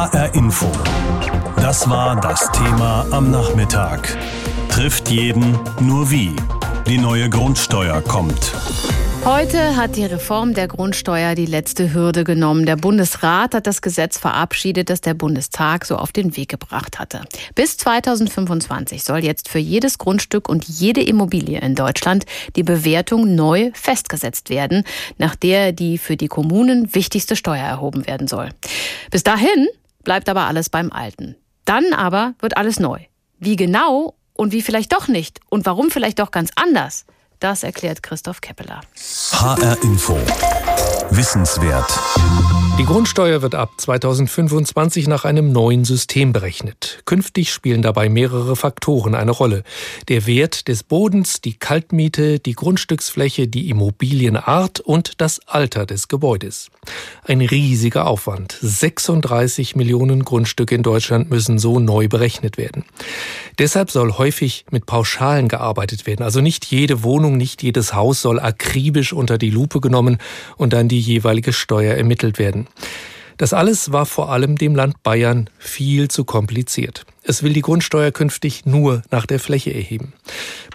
HR Info. Das war das Thema am Nachmittag. Trifft jeden, nur wie. Die neue Grundsteuer kommt. Heute hat die Reform der Grundsteuer die letzte Hürde genommen. Der Bundesrat hat das Gesetz verabschiedet, das der Bundestag so auf den Weg gebracht hatte. Bis 2025 soll jetzt für jedes Grundstück und jede Immobilie in Deutschland die Bewertung neu festgesetzt werden, nach der die für die Kommunen wichtigste Steuer erhoben werden soll. Bis dahin bleibt aber alles beim Alten. Dann aber wird alles neu. Wie genau und wie vielleicht doch nicht und warum vielleicht doch ganz anders – das erklärt Christoph Keppeler. HR Info. Wissenswert. Die Grundsteuer wird ab 2025 nach einem neuen System berechnet. Künftig spielen dabei mehrere Faktoren eine Rolle. Der Wert des Bodens, die Kaltmiete, die Grundstücksfläche, die Immobilienart und das Alter des Gebäudes. Ein riesiger Aufwand. 36 Millionen Grundstücke in Deutschland müssen so neu berechnet werden. Deshalb soll häufig mit Pauschalen gearbeitet werden. Also nicht jede Wohnung, nicht jedes Haus soll akribisch unter die Lupe genommen und dann die jeweilige Steuer ermittelt werden. Das alles war vor allem dem Land Bayern viel zu kompliziert. Es will die Grundsteuer künftig nur nach der Fläche erheben.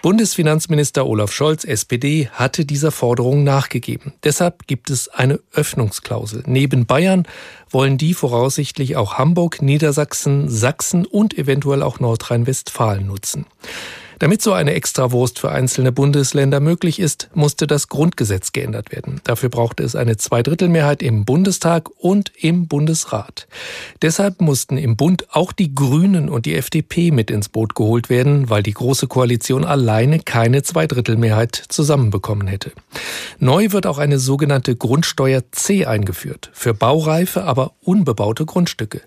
Bundesfinanzminister Olaf Scholz, SPD, hatte dieser Forderung nachgegeben. Deshalb gibt es eine Öffnungsklausel. Neben Bayern wollen die voraussichtlich auch Hamburg, Niedersachsen, Sachsen und eventuell auch Nordrhein-Westfalen nutzen. Damit so eine Extrawurst für einzelne Bundesländer möglich ist, musste das Grundgesetz geändert werden. Dafür brauchte es eine Zweidrittelmehrheit im Bundestag und im Bundesrat. Deshalb mussten im Bund auch die Grünen und die FDP mit ins Boot geholt werden, weil die Große Koalition alleine keine Zweidrittelmehrheit zusammenbekommen hätte. Neu wird auch eine sogenannte Grundsteuer C eingeführt, für baureife, aber unbebaute Grundstücke.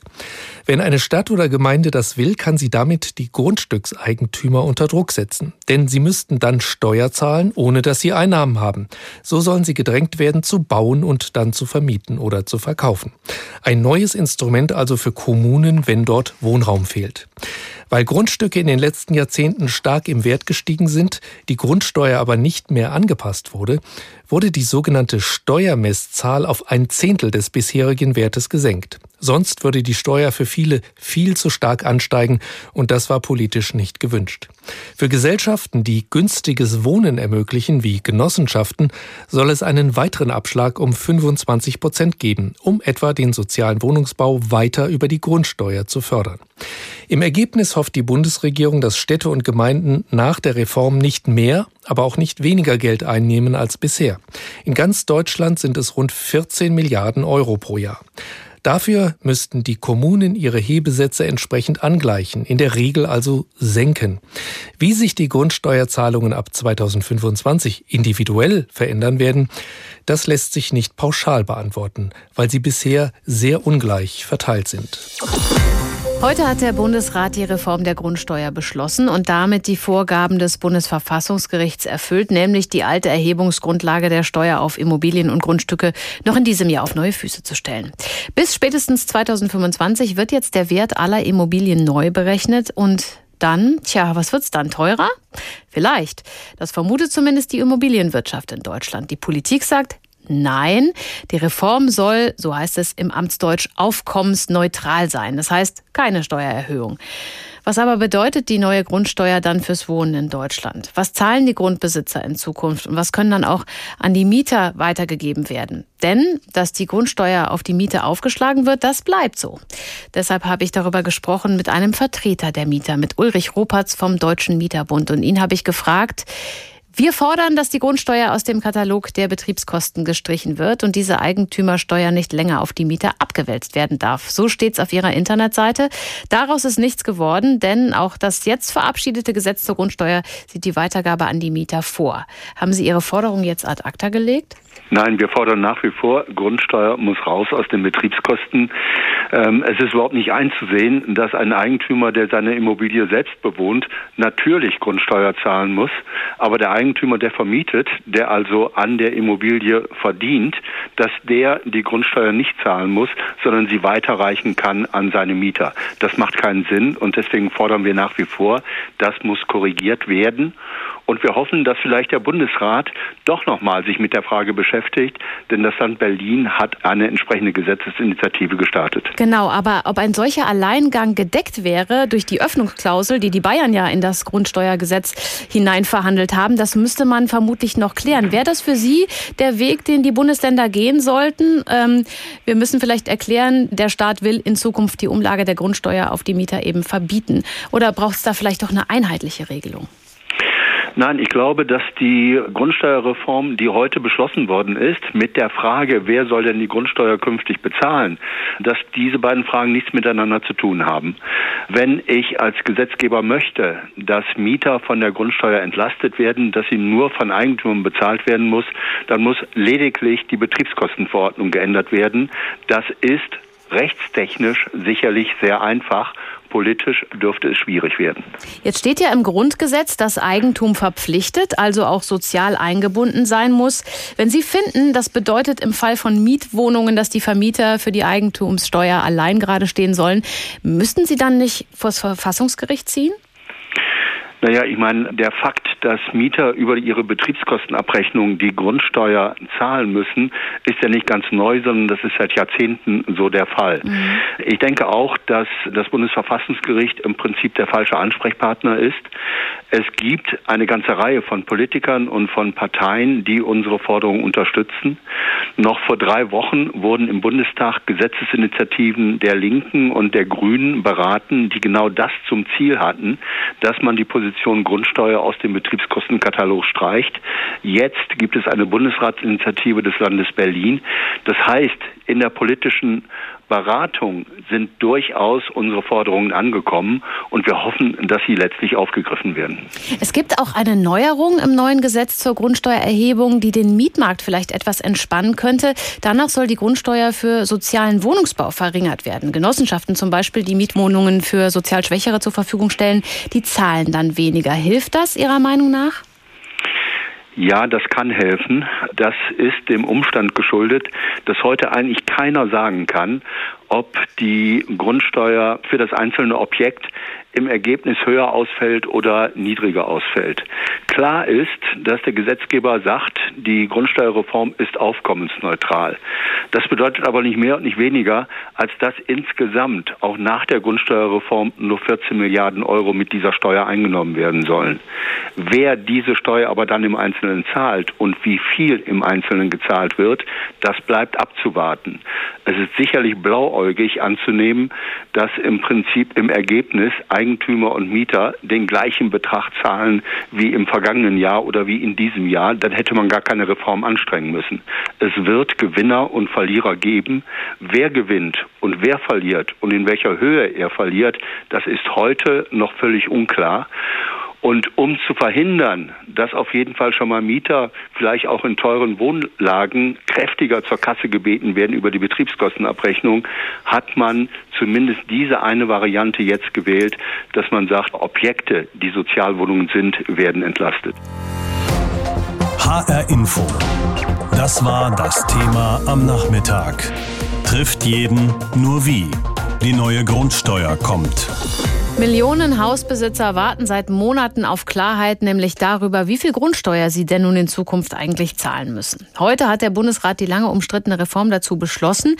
Wenn eine Stadt oder Gemeinde das will, kann sie damit die Grundstückseigentümer unter Druck setzen. Denn sie müssten dann Steuer zahlen, ohne dass sie Einnahmen haben. So sollen sie gedrängt werden, zu bauen und dann zu vermieten oder zu verkaufen. Ein neues Instrument also für Kommunen, wenn dort Wohnraum fehlt. Weil Grundstücke in den letzten Jahrzehnten stark im Wert gestiegen sind, die Grundsteuer aber nicht mehr angepasst wurde, wurde die sogenannte Steuermesszahl auf ein Zehntel des bisherigen Wertes gesenkt. Sonst würde die Steuer für viele viel zu stark ansteigen und das war politisch nicht gewünscht. Für Gesellschaften, die günstiges Wohnen ermöglichen, wie Genossenschaften, soll es einen weiteren Abschlag um 25 Prozent geben, um etwa den sozialen Wohnungsbau weiter über die Grundsteuer zu fördern. Im Ergebnis hofft die Bundesregierung, dass Städte und Gemeinden nach der Reform nicht mehr, aber auch nicht weniger Geld einnehmen als bisher. In ganz Deutschland sind es rund 14 Milliarden Euro pro Jahr. Dafür müssten die Kommunen ihre Hebesätze entsprechend angleichen, in der Regel also senken. Wie sich die Grundsteuerzahlungen ab 2025 individuell verändern werden, das lässt sich nicht pauschal beantworten, weil sie bisher sehr ungleich verteilt sind. Heute hat der Bundesrat die Reform der Grundsteuer beschlossen und damit die Vorgaben des Bundesverfassungsgerichts erfüllt, nämlich die alte Erhebungsgrundlage der Steuer auf Immobilien und Grundstücke noch in diesem Jahr auf neue Füße zu stellen. Bis spätestens 2025 wird jetzt der Wert aller Immobilien neu berechnet und dann, tja, was wird's dann teurer? Vielleicht. Das vermutet zumindest die Immobilienwirtschaft in Deutschland. Die Politik sagt, Nein, die Reform soll, so heißt es im Amtsdeutsch, aufkommensneutral sein. Das heißt keine Steuererhöhung. Was aber bedeutet die neue Grundsteuer dann fürs Wohnen in Deutschland? Was zahlen die Grundbesitzer in Zukunft und was können dann auch an die Mieter weitergegeben werden? Denn, dass die Grundsteuer auf die Miete aufgeschlagen wird, das bleibt so. Deshalb habe ich darüber gesprochen mit einem Vertreter der Mieter, mit Ulrich Ropatz vom Deutschen Mieterbund. Und ihn habe ich gefragt, wir fordern, dass die Grundsteuer aus dem Katalog der Betriebskosten gestrichen wird und diese Eigentümersteuer nicht länger auf die Mieter abgewälzt werden darf. So steht es auf ihrer Internetseite. Daraus ist nichts geworden, denn auch das jetzt verabschiedete Gesetz zur Grundsteuer sieht die Weitergabe an die Mieter vor. Haben Sie Ihre Forderung jetzt ad acta gelegt? Nein, wir fordern nach wie vor, Grundsteuer muss raus aus den Betriebskosten. Ähm, es ist überhaupt nicht einzusehen, dass ein Eigentümer, der seine Immobilie selbst bewohnt, natürlich Grundsteuer zahlen muss. Aber der Eigentümer, der vermietet, der also an der Immobilie verdient, dass der die Grundsteuer nicht zahlen muss, sondern sie weiterreichen kann an seine Mieter. Das macht keinen Sinn und deswegen fordern wir nach wie vor, das muss korrigiert werden. Und wir hoffen, dass vielleicht der Bundesrat doch nochmal sich mit der Frage beschäftigt, denn das Land Berlin hat eine entsprechende Gesetzesinitiative gestartet. Genau, aber ob ein solcher Alleingang gedeckt wäre durch die Öffnungsklausel, die die Bayern ja in das Grundsteuergesetz hineinverhandelt haben, das müsste man vermutlich noch klären. Wäre das für Sie der Weg, den die Bundesländer gehen sollten? Ähm, wir müssen vielleicht erklären, der Staat will in Zukunft die Umlage der Grundsteuer auf die Mieter eben verbieten. Oder braucht es da vielleicht doch eine einheitliche Regelung? Nein, ich glaube, dass die Grundsteuerreform, die heute beschlossen worden ist, mit der Frage, wer soll denn die Grundsteuer künftig bezahlen, dass diese beiden Fragen nichts miteinander zu tun haben. Wenn ich als Gesetzgeber möchte, dass Mieter von der Grundsteuer entlastet werden, dass sie nur von Eigentum bezahlt werden muss, dann muss lediglich die Betriebskostenverordnung geändert werden. Das ist rechtstechnisch sicherlich sehr einfach Politisch dürfte es schwierig werden. Jetzt steht ja im Grundgesetz, dass Eigentum verpflichtet, also auch sozial eingebunden sein muss. Wenn Sie finden, das bedeutet im Fall von Mietwohnungen, dass die Vermieter für die Eigentumssteuer allein gerade stehen sollen, müssten Sie dann nicht vors Verfassungsgericht ziehen? Naja, ich meine, der Fakt, dass Mieter über ihre Betriebskostenabrechnung die Grundsteuer zahlen müssen, ist ja nicht ganz neu, sondern das ist seit Jahrzehnten so der Fall. Mhm. Ich denke auch, dass das Bundesverfassungsgericht im Prinzip der falsche Ansprechpartner ist. Es gibt eine ganze Reihe von Politikern und von Parteien, die unsere Forderungen unterstützen. Noch vor drei Wochen wurden im Bundestag Gesetzesinitiativen der Linken und der Grünen beraten, die genau das zum Ziel hatten, dass man die Position Position Grundsteuer aus dem Betriebskostenkatalog streicht. Jetzt gibt es eine Bundesratsinitiative des Landes Berlin. Das heißt, in der politischen Beratung sind durchaus unsere Forderungen angekommen und wir hoffen, dass sie letztlich aufgegriffen werden. Es gibt auch eine Neuerung im neuen Gesetz zur Grundsteuererhebung, die den Mietmarkt vielleicht etwas entspannen könnte. Danach soll die Grundsteuer für sozialen Wohnungsbau verringert werden. Genossenschaften zum Beispiel, die Mietwohnungen für sozial Schwächere zur Verfügung stellen, die zahlen dann weniger. Hilft das Ihrer Meinung nach? Ja, das kann helfen. Das ist dem Umstand geschuldet, dass heute eigentlich keiner sagen kann, ob die Grundsteuer für das einzelne Objekt im Ergebnis höher ausfällt oder niedriger ausfällt. Klar ist, dass der Gesetzgeber sagt, die Grundsteuerreform ist aufkommensneutral. Das bedeutet aber nicht mehr und nicht weniger, als dass insgesamt auch nach der Grundsteuerreform nur 14 Milliarden Euro mit dieser Steuer eingenommen werden sollen. Wer diese Steuer aber dann im Einzelnen zahlt und wie viel im Einzelnen gezahlt wird, das bleibt abzuwarten. Es ist sicherlich blauäugig anzunehmen, dass im Prinzip im Ergebnis Eigentümer und Mieter den gleichen Betrag zahlen wie im vergangenen Jahr oder wie in diesem Jahr, dann hätte man gar keine Reform anstrengen müssen. Es wird Gewinner und Verlierer geben. Wer gewinnt und wer verliert und in welcher Höhe er verliert, das ist heute noch völlig unklar. Und um zu verhindern, dass auf jeden Fall schon mal Mieter vielleicht auch in teuren Wohnlagen kräftiger zur Kasse gebeten werden über die Betriebskostenabrechnung, hat man zumindest diese eine Variante jetzt gewählt, dass man sagt, Objekte, die Sozialwohnungen sind, werden entlastet. HR Info. Das war das Thema am Nachmittag. Trifft jeden nur wie. Die neue Grundsteuer kommt. Millionen Hausbesitzer warten seit Monaten auf Klarheit, nämlich darüber, wie viel Grundsteuer sie denn nun in Zukunft eigentlich zahlen müssen. Heute hat der Bundesrat die lange umstrittene Reform dazu beschlossen.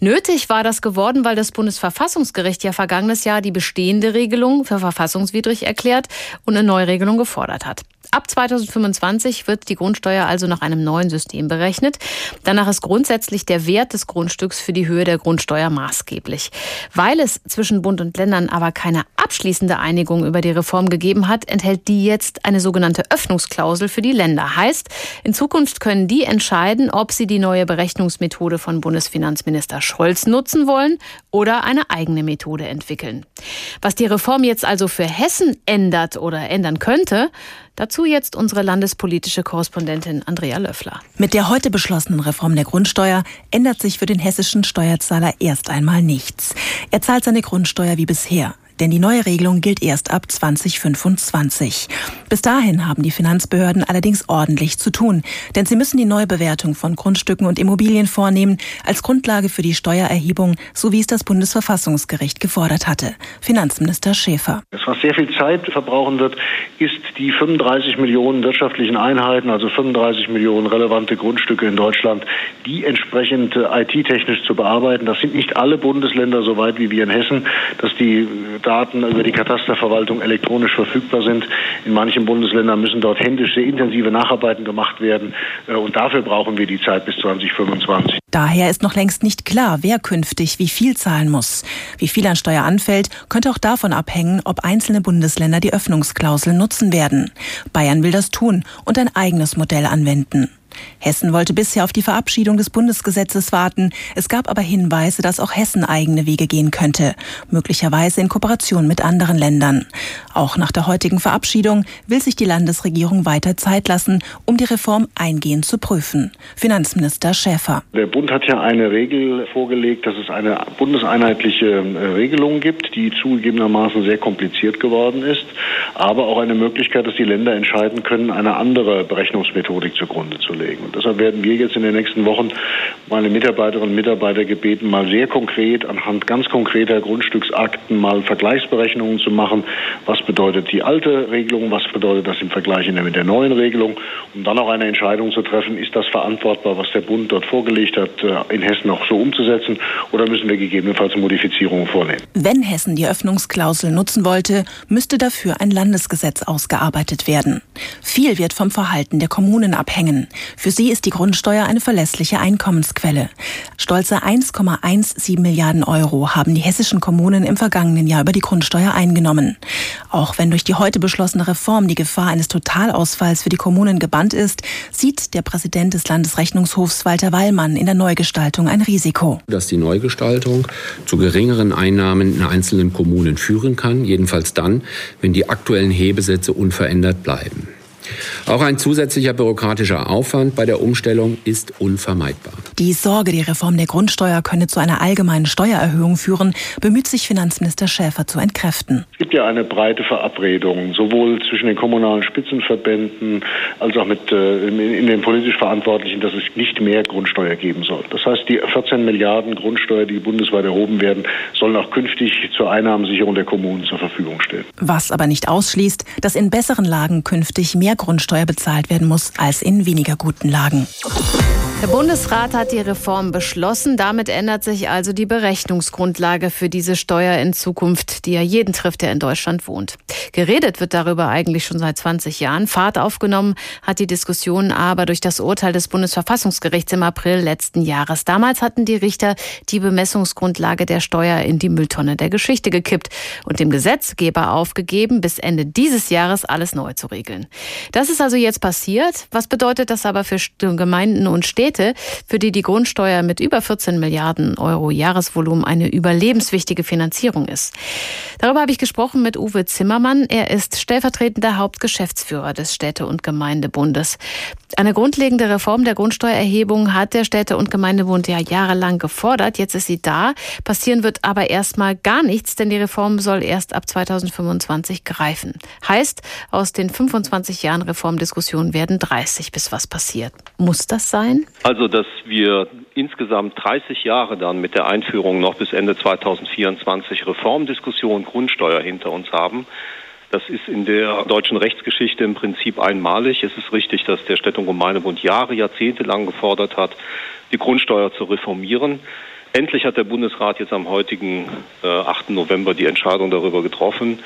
Nötig war das geworden, weil das Bundesverfassungsgericht ja vergangenes Jahr die bestehende Regelung für verfassungswidrig erklärt und eine Neuregelung gefordert hat. Ab 2025 wird die Grundsteuer also nach einem neuen System berechnet. Danach ist grundsätzlich der Wert des Grundstücks für die Höhe der Grundsteuer maßgeblich. Weil es zwischen Bund und Ländern aber keine abschließende Einigung über die Reform gegeben hat, enthält die jetzt eine sogenannte Öffnungsklausel für die Länder. Heißt, in Zukunft können die entscheiden, ob sie die neue Berechnungsmethode von Bundesfinanzminister Scholz nutzen wollen oder eine eigene Methode entwickeln. Was die Reform jetzt also für Hessen ändert oder ändern könnte, Dazu jetzt unsere landespolitische Korrespondentin Andrea Löffler. Mit der heute beschlossenen Reform der Grundsteuer ändert sich für den hessischen Steuerzahler erst einmal nichts. Er zahlt seine Grundsteuer wie bisher. Denn die neue Regelung gilt erst ab 2025. Bis dahin haben die Finanzbehörden allerdings ordentlich zu tun, denn sie müssen die Neubewertung von Grundstücken und Immobilien vornehmen als Grundlage für die Steuererhebung, so wie es das Bundesverfassungsgericht gefordert hatte. Finanzminister Schäfer. Das, was sehr viel Zeit verbrauchen wird, ist die 35 Millionen wirtschaftlichen Einheiten, also 35 Millionen relevante Grundstücke in Deutschland, die entsprechend äh, IT-technisch zu bearbeiten. Das sind nicht alle Bundesländer so weit wie wir in Hessen, dass die Daten über die Katasterverwaltung elektronisch verfügbar sind. In manchen Bundesländern müssen dort händisch sehr intensive Nacharbeiten gemacht werden. Äh, und dafür brauchen wir die Zeit bis 2025. Daher ist noch längst nicht klar, wer künftig wie viel zahlen muss. Wie viel an Steuer anfällt, könnte auch davon abhängen, ob einzelne Bundesländer die Öffnungsklausel nutzen werden. Bayern will das tun und ein eigenes Modell anwenden. Hessen wollte bisher auf die Verabschiedung des Bundesgesetzes warten. Es gab aber Hinweise, dass auch Hessen eigene Wege gehen könnte, möglicherweise in Kooperation mit anderen Ländern. Auch nach der heutigen Verabschiedung will sich die Landesregierung weiter Zeit lassen, um die Reform eingehend zu prüfen. Finanzminister Schäfer. Der Bund hat ja eine Regel vorgelegt, dass es eine bundeseinheitliche äh, Regelung gibt, die zugegebenermaßen sehr kompliziert geworden ist, aber auch eine Möglichkeit, dass die Länder entscheiden können, eine andere Berechnungsmethodik zugrunde zu legen festzulegen. Und deshalb werden wir jetzt in den nächsten Wochen meine Mitarbeiterinnen und Mitarbeiter gebeten, mal sehr konkret anhand ganz konkreter Grundstücksakten mal Vergleichsberechnungen zu machen. Was bedeutet die alte Regelung? Was bedeutet das im Vergleich mit der neuen Regelung? Um dann auch eine Entscheidung zu treffen, ist das verantwortbar, was der Bund dort vorgelegt hat, äh, in Hessen auch so umzusetzen? Oder müssen wir gegebenenfalls Modifizierungen vornehmen? Wenn Hessen die Öffnungsklausel nutzen wollte, müsste dafür ein Landesgesetz ausgearbeitet werden. Viel wird vom Verhalten der Kommunen abhängen. Für sie ist die Grundsteuer eine verlässliche Einkommensquelle. Stolze 1,17 Milliarden Euro haben die hessischen Kommunen im vergangenen Jahr über die Grundsteuer eingenommen. Auch wenn durch die heute beschlossene Reform die Gefahr eines Totalausfalls für die Kommunen gebannt ist, sieht der Präsident des Landesrechnungshofs Walter Wallmann in der Neugestaltung ein Risiko. Dass die Neugestaltung zu geringeren Einnahmen in einzelnen Kommunen führen kann, jedenfalls dann, wenn die aktuellen Hebesätze unverändert bleiben. Auch ein zusätzlicher bürokratischer Aufwand bei der Umstellung ist unvermeidbar. Die Sorge, die Reform der Grundsteuer könne zu einer allgemeinen Steuererhöhung führen, bemüht sich Finanzminister Schäfer zu entkräften. Es gibt ja eine breite Verabredung, sowohl zwischen den kommunalen Spitzenverbänden als auch mit, äh, in den politisch Verantwortlichen, dass es nicht mehr Grundsteuer geben soll. Das heißt, die 14 Milliarden Grundsteuer, die bundesweit erhoben werden, sollen auch künftig zur Einnahmensicherung der Kommunen zur Verfügung stehen. Was aber nicht ausschließt, dass in besseren Lagen künftig mehr Grundsteuer bezahlt werden muss als in weniger guten Lagen. Der Bundesrat hat die Reform beschlossen. Damit ändert sich also die Berechnungsgrundlage für diese Steuer in Zukunft, die ja jeden trifft, der in Deutschland wohnt. Geredet wird darüber eigentlich schon seit 20 Jahren. Fahrt aufgenommen hat die Diskussion aber durch das Urteil des Bundesverfassungsgerichts im April letzten Jahres. Damals hatten die Richter die Bemessungsgrundlage der Steuer in die Mülltonne der Geschichte gekippt und dem Gesetzgeber aufgegeben, bis Ende dieses Jahres alles neu zu regeln. Das ist also jetzt passiert. Was bedeutet das aber für Gemeinden und Städte? Städte, für die die Grundsteuer mit über 14 Milliarden Euro Jahresvolumen eine überlebenswichtige Finanzierung ist. Darüber habe ich gesprochen mit Uwe Zimmermann. Er ist stellvertretender Hauptgeschäftsführer des Städte- und Gemeindebundes. Eine grundlegende Reform der Grundsteuererhebung hat der Städte- und Gemeindebund ja jahrelang gefordert. Jetzt ist sie da. Passieren wird aber erstmal gar nichts, denn die Reform soll erst ab 2025 greifen. Heißt, aus den 25 Jahren Reformdiskussionen werden 30 bis was passiert. Muss das sein? Also, dass wir insgesamt 30 Jahre dann mit der Einführung noch bis Ende 2024 Reformdiskussion Grundsteuer hinter uns haben, das ist in der deutschen Rechtsgeschichte im Prinzip einmalig. Es ist richtig, dass der Städte- und Gemeindebund Jahre, Jahrzehnte lang gefordert hat, die Grundsteuer zu reformieren. Endlich hat der Bundesrat jetzt am heutigen äh, 8. November die Entscheidung darüber getroffen,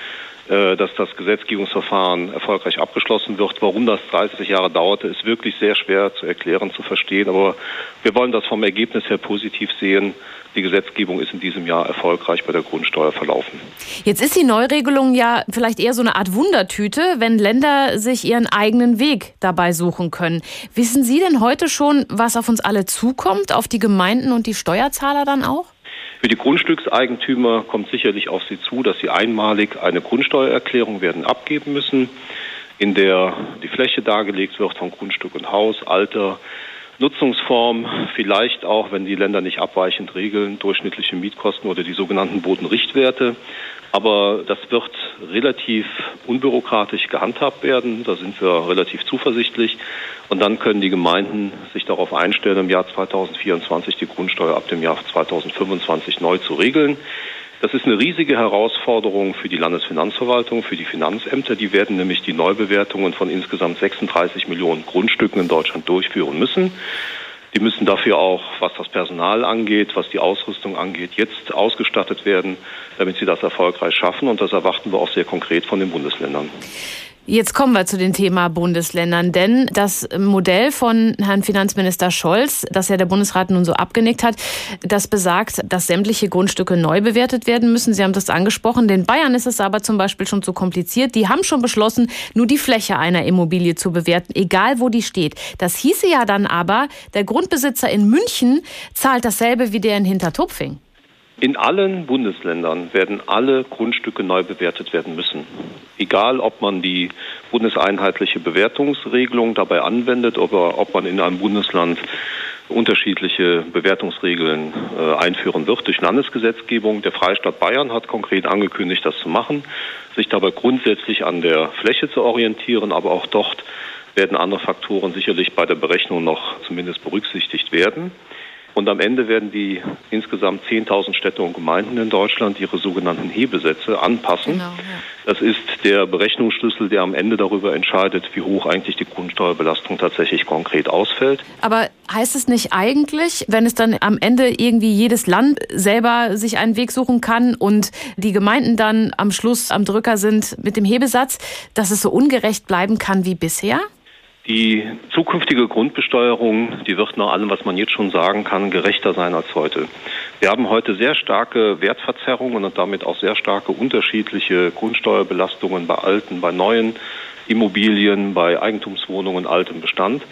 dass das Gesetzgebungsverfahren erfolgreich abgeschlossen wird. Warum das 30 Jahre dauerte, ist wirklich sehr schwer zu erklären, zu verstehen. Aber wir wollen das vom Ergebnis her positiv sehen. Die Gesetzgebung ist in diesem Jahr erfolgreich bei der Grundsteuer verlaufen. Jetzt ist die Neuregelung ja vielleicht eher so eine Art Wundertüte, wenn Länder sich ihren eigenen Weg dabei suchen können. Wissen Sie denn heute schon, was auf uns alle zukommt, auf die Gemeinden und die Steuerzahler dann auch? Für die Grundstückseigentümer kommt sicherlich auf sie zu, dass sie einmalig eine Grundsteuererklärung werden abgeben müssen, in der die Fläche dargelegt wird von Grundstück und Haus, Alter, Nutzungsform, vielleicht auch, wenn die Länder nicht abweichend regeln, durchschnittliche Mietkosten oder die sogenannten Bodenrichtwerte. Aber das wird relativ unbürokratisch gehandhabt werden. Da sind wir relativ zuversichtlich. Und dann können die Gemeinden sich darauf einstellen, im Jahr 2024 die Grundsteuer ab dem Jahr 2025 neu zu regeln. Das ist eine riesige Herausforderung für die Landesfinanzverwaltung, für die Finanzämter. Die werden nämlich die Neubewertungen von insgesamt 36 Millionen Grundstücken in Deutschland durchführen müssen. Die müssen dafür auch, was das Personal angeht, was die Ausrüstung angeht, jetzt ausgestattet werden, damit sie das erfolgreich schaffen. Und das erwarten wir auch sehr konkret von den Bundesländern. Jetzt kommen wir zu dem Thema Bundesländern, denn das Modell von Herrn Finanzminister Scholz, das ja der Bundesrat nun so abgenickt hat, das besagt, dass sämtliche Grundstücke neu bewertet werden müssen. Sie haben das angesprochen. Den Bayern ist es aber zum Beispiel schon zu kompliziert. Die haben schon beschlossen, nur die Fläche einer Immobilie zu bewerten, egal wo die steht. Das hieße ja dann aber, der Grundbesitzer in München zahlt dasselbe wie der in Hintertupfing. In allen Bundesländern werden alle Grundstücke neu bewertet werden müssen. Egal, ob man die bundeseinheitliche Bewertungsregelung dabei anwendet oder ob man in einem Bundesland unterschiedliche Bewertungsregeln äh, einführen wird durch Landesgesetzgebung. Der Freistaat Bayern hat konkret angekündigt, das zu machen, sich dabei grundsätzlich an der Fläche zu orientieren, aber auch dort werden andere Faktoren sicherlich bei der Berechnung noch zumindest berücksichtigt werden. Und am Ende werden die insgesamt 10.000 Städte und Gemeinden in Deutschland ihre sogenannten Hebesätze anpassen. Genau, ja. Das ist der Berechnungsschlüssel, der am Ende darüber entscheidet, wie hoch eigentlich die Grundsteuerbelastung tatsächlich konkret ausfällt. Aber heißt es nicht eigentlich, wenn es dann am Ende irgendwie jedes Land selber sich einen Weg suchen kann und die Gemeinden dann am Schluss am Drücker sind mit dem Hebesatz, dass es so ungerecht bleiben kann wie bisher? Die zukünftige Grundbesteuerung, die wird nach allem, was man jetzt schon sagen kann, gerechter sein als heute. Wir haben heute sehr starke Wertverzerrungen und damit auch sehr starke unterschiedliche Grundsteuerbelastungen bei alten, bei neuen Immobilien, bei Eigentumswohnungen, altem Bestand.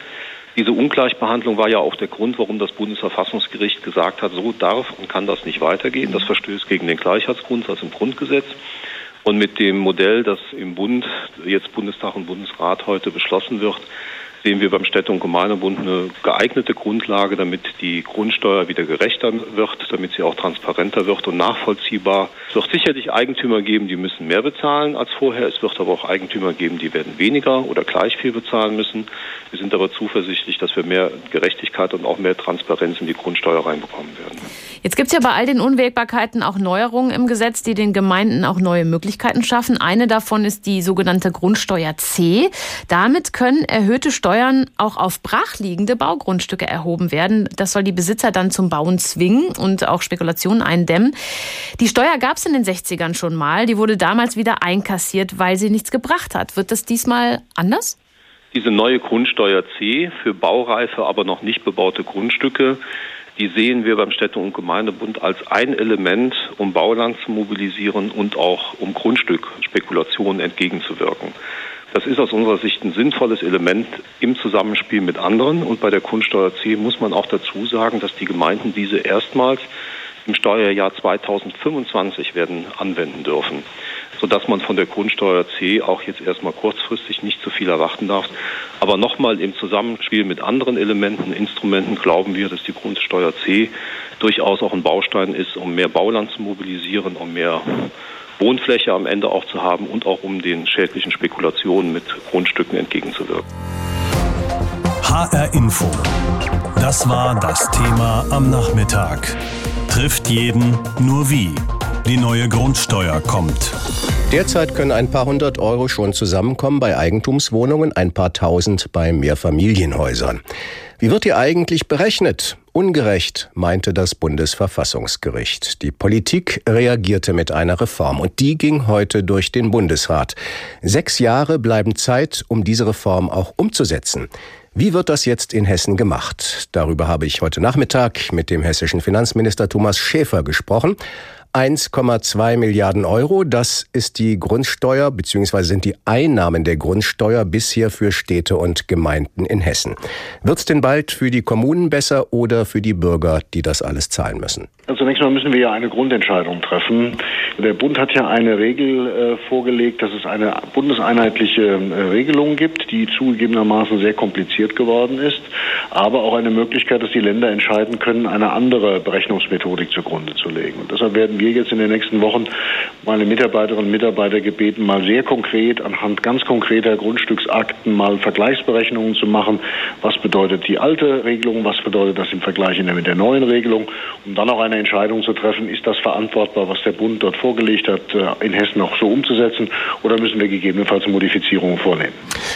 Diese Ungleichbehandlung war ja auch der Grund, warum das Bundesverfassungsgericht gesagt hat, so darf und kann das nicht weitergehen. Das verstößt gegen den Gleichheitsgrundsatz im Grundgesetz. Und mit dem Modell, das im Bund, jetzt Bundestag und Bundesrat heute beschlossen wird, sehen wir beim Städte- und Gemeindebund eine geeignete Grundlage, damit die Grundsteuer wieder gerechter wird, damit sie auch transparenter wird und nachvollziehbar. Es wird sicherlich Eigentümer geben, die müssen mehr bezahlen als vorher. Es wird aber auch Eigentümer geben, die werden weniger oder gleich viel bezahlen müssen. Wir sind aber zuversichtlich, dass wir mehr Gerechtigkeit und auch mehr Transparenz in die Grundsteuer reinbekommen werden. Jetzt gibt es ja bei all den Unwägbarkeiten auch Neuerungen im Gesetz, die den Gemeinden auch neue Möglichkeiten schaffen. Eine davon ist die sogenannte Grundsteuer C. Damit können erhöhte Steuern auch auf brachliegende Baugrundstücke erhoben werden. Das soll die Besitzer dann zum Bauen zwingen und auch Spekulationen eindämmen. Die Steuer gab es in den 60ern schon mal. Die wurde damals wieder einkassiert, weil sie nichts gebracht hat. Wird das diesmal anders? Diese neue Grundsteuer C für baureife, aber noch nicht bebaute Grundstücke die sehen wir beim Städte- und Gemeindebund als ein Element, um Bauland zu mobilisieren und auch um Grundstückspekulationen entgegenzuwirken. Das ist aus unserer Sicht ein sinnvolles Element im Zusammenspiel mit anderen. Und bei der Grundsteuer C muss man auch dazu sagen, dass die Gemeinden diese erstmals im Steuerjahr 2025 werden anwenden dürfen sodass man von der Grundsteuer C auch jetzt erstmal kurzfristig nicht zu viel erwarten darf. Aber nochmal im Zusammenspiel mit anderen Elementen, Instrumenten glauben wir, dass die Grundsteuer C durchaus auch ein Baustein ist, um mehr Bauland zu mobilisieren, um mehr Wohnfläche am Ende auch zu haben und auch um den schädlichen Spekulationen mit Grundstücken entgegenzuwirken. HR Info. Das war das Thema am Nachmittag. Trifft jeden nur wie. Die neue Grundsteuer kommt. Derzeit können ein paar hundert Euro schon zusammenkommen bei Eigentumswohnungen, ein paar tausend bei Mehrfamilienhäusern. Wie wird die eigentlich berechnet? Ungerecht, meinte das Bundesverfassungsgericht. Die Politik reagierte mit einer Reform und die ging heute durch den Bundesrat. Sechs Jahre bleiben Zeit, um diese Reform auch umzusetzen. Wie wird das jetzt in Hessen gemacht? Darüber habe ich heute Nachmittag mit dem hessischen Finanzminister Thomas Schäfer gesprochen. 1,2 Milliarden Euro. Das ist die Grundsteuer bzw. sind die Einnahmen der Grundsteuer bisher für Städte und Gemeinden in Hessen. Wird es denn bald für die Kommunen besser oder für die Bürger, die das alles zahlen müssen? Also zunächst mal müssen wir ja eine Grundentscheidung treffen. Der Bund hat ja eine Regel äh, vorgelegt, dass es eine bundeseinheitliche äh, Regelung gibt, die zugegebenermaßen sehr kompliziert geworden ist, aber auch eine Möglichkeit, dass die Länder entscheiden können, eine andere Berechnungsmethodik zugrunde zu legen. Und deshalb werden wir jetzt in den nächsten Wochen meine Mitarbeiterinnen und Mitarbeiter gebeten, mal sehr konkret anhand ganz konkreter Grundstücksakten mal Vergleichsberechnungen zu machen. Was bedeutet die alte Regelung? Was bedeutet das im Vergleich mit der neuen Regelung? Um dann auch eine Entscheidung zu treffen, ist das verantwortbar, was der Bund dort vorgelegt hat, äh, in Hessen auch so umzusetzen? Oder müssen wir gegebenenfalls Modifizierungen vornehmen?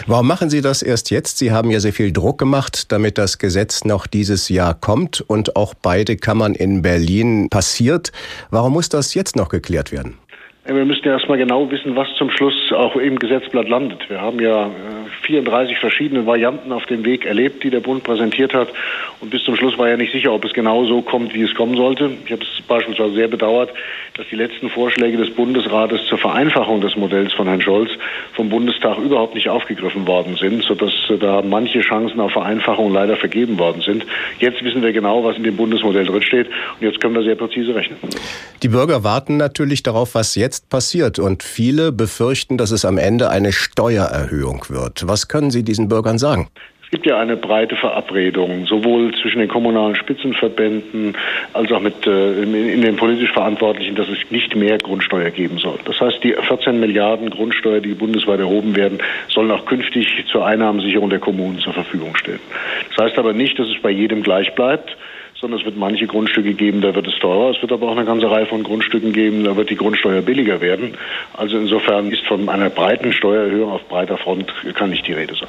Warum machen Sie das erst jetzt? Sie haben ja sehr viel Druck gemacht, damit das Gesetz noch dieses Jahr kommt und auch beide Kammern in Berlin passiert. Warum muss das jetzt noch geklärt werden? Wir müssen ja erstmal genau wissen, was zum Schluss auch im Gesetzblatt landet. Wir haben ja 34 äh, verschiedene Varianten auf dem Weg erlebt, die der Bund präsentiert hat. Und bis zum Schluss war ja nicht sicher, ob es genau so kommt, wie es kommen sollte. Ich habe es beispielsweise sehr bedauert, dass die letzten Vorschläge des Bundesrates zur Vereinfachung des Modells von Herrn Scholz vom Bundestag überhaupt nicht aufgegriffen worden sind, sodass da manche Chancen auf Vereinfachung leider vergeben worden sind. Jetzt wissen wir genau, was in dem Bundesmodell drinsteht. Und jetzt können wir sehr präzise rechnen. Die Bürger warten natürlich darauf, was jetzt jetzt passiert. Und viele befürchten, dass es am Ende eine Steuererhöhung wird. Was können Sie diesen Bürgern sagen? Es gibt ja eine breite Verabredung, sowohl zwischen den kommunalen Spitzenverbänden als auch mit, äh, in den politisch Verantwortlichen, dass es nicht mehr Grundsteuer geben soll. Das heißt, die 14 Milliarden Grundsteuer, die bundesweit erhoben werden, sollen auch künftig zur Einnahmensicherung der Kommunen zur Verfügung stehen. Das heißt aber nicht, dass es bei jedem gleich bleibt sondern es wird manche Grundstücke geben, da wird es teurer. Es wird aber auch eine ganze Reihe von Grundstücken geben, da wird die Grundsteuer billiger werden. Also insofern ist von einer breiten Steuererhöhung auf breiter Front kann nicht die Rede sein.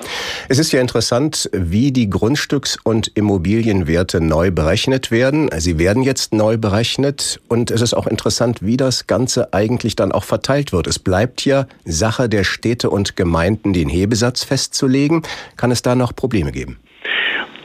Es ist ja interessant, wie die Grundstücks- und Immobilienwerte neu berechnet werden. Sie werden jetzt neu berechnet und es ist auch interessant, wie das Ganze eigentlich dann auch verteilt wird. Es bleibt ja Sache der Städte und Gemeinden, den Hebesatz festzulegen. Kann es da noch Probleme geben?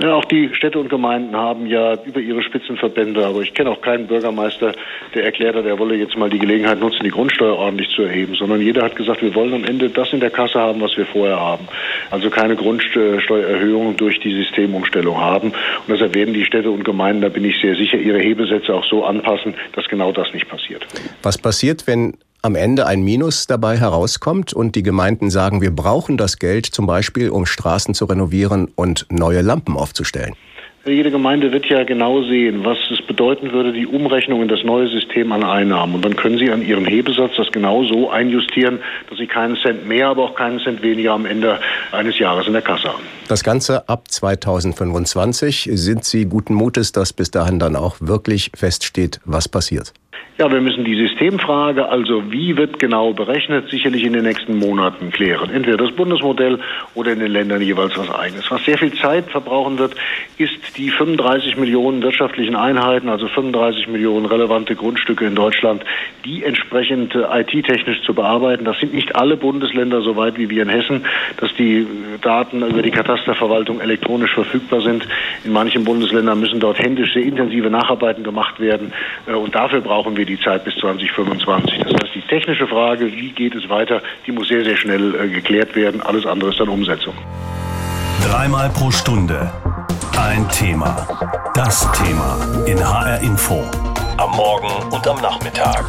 Ja, auch die Städte und Gemeinden haben ja über ihre Spitzenverbände, aber ich kenne auch keinen Bürgermeister, der erklärt hat, er wolle jetzt mal die Gelegenheit nutzen, die Grundsteuer ordentlich zu erheben, sondern jeder hat gesagt, wir wollen am Ende das in der Kasse haben, was wir vorher haben. Also keine Grundsteuererhöhung durch die Systemumstellung haben. Und deshalb werden die Städte und Gemeinden, da bin ich sehr sicher, ihre Hebesätze auch so anpassen, dass genau das nicht passiert. Was passiert, wenn am Ende ein Minus dabei herauskommt und die Gemeinden sagen, wir brauchen das Geld zum Beispiel, um Straßen zu renovieren und neue Lampen aufzustellen? Jede Gemeinde wird ja genau sehen, was es bedeuten würde, die Umrechnung in das neue System an Einnahmen. Und dann können Sie an Ihren Hebesatz das genau so einjustieren, dass Sie keinen Cent mehr, aber auch keinen Cent weniger am Ende eines Jahres in der Kasse haben. Das Ganze ab 2025. Sind Sie guten Mutes, dass bis dahin dann auch wirklich feststeht, was passiert? Ja, wir müssen die Systemfrage, also wie wird genau berechnet, sicherlich in den nächsten Monaten klären. Entweder das Bundesmodell oder in den Ländern jeweils was eigenes. Was sehr viel Zeit verbrauchen wird, ist die 35 Millionen wirtschaftlichen Einheiten, also 35 Millionen relevante Grundstücke in Deutschland, die entsprechend äh, IT-technisch zu bearbeiten. Das sind nicht alle Bundesländer so weit wie wir in Hessen, dass die äh, Daten über die Katasterverwaltung elektronisch verfügbar sind. In manchen Bundesländern müssen dort händisch sehr intensive Nacharbeiten gemacht werden. Äh, und dafür brauchen wir wir die Zeit bis 2025. Das heißt, die technische Frage, wie geht es weiter, die muss sehr, sehr schnell äh, geklärt werden. Alles andere ist dann Umsetzung. Dreimal pro Stunde ein Thema. Das Thema in HR Info. Am Morgen und am Nachmittag.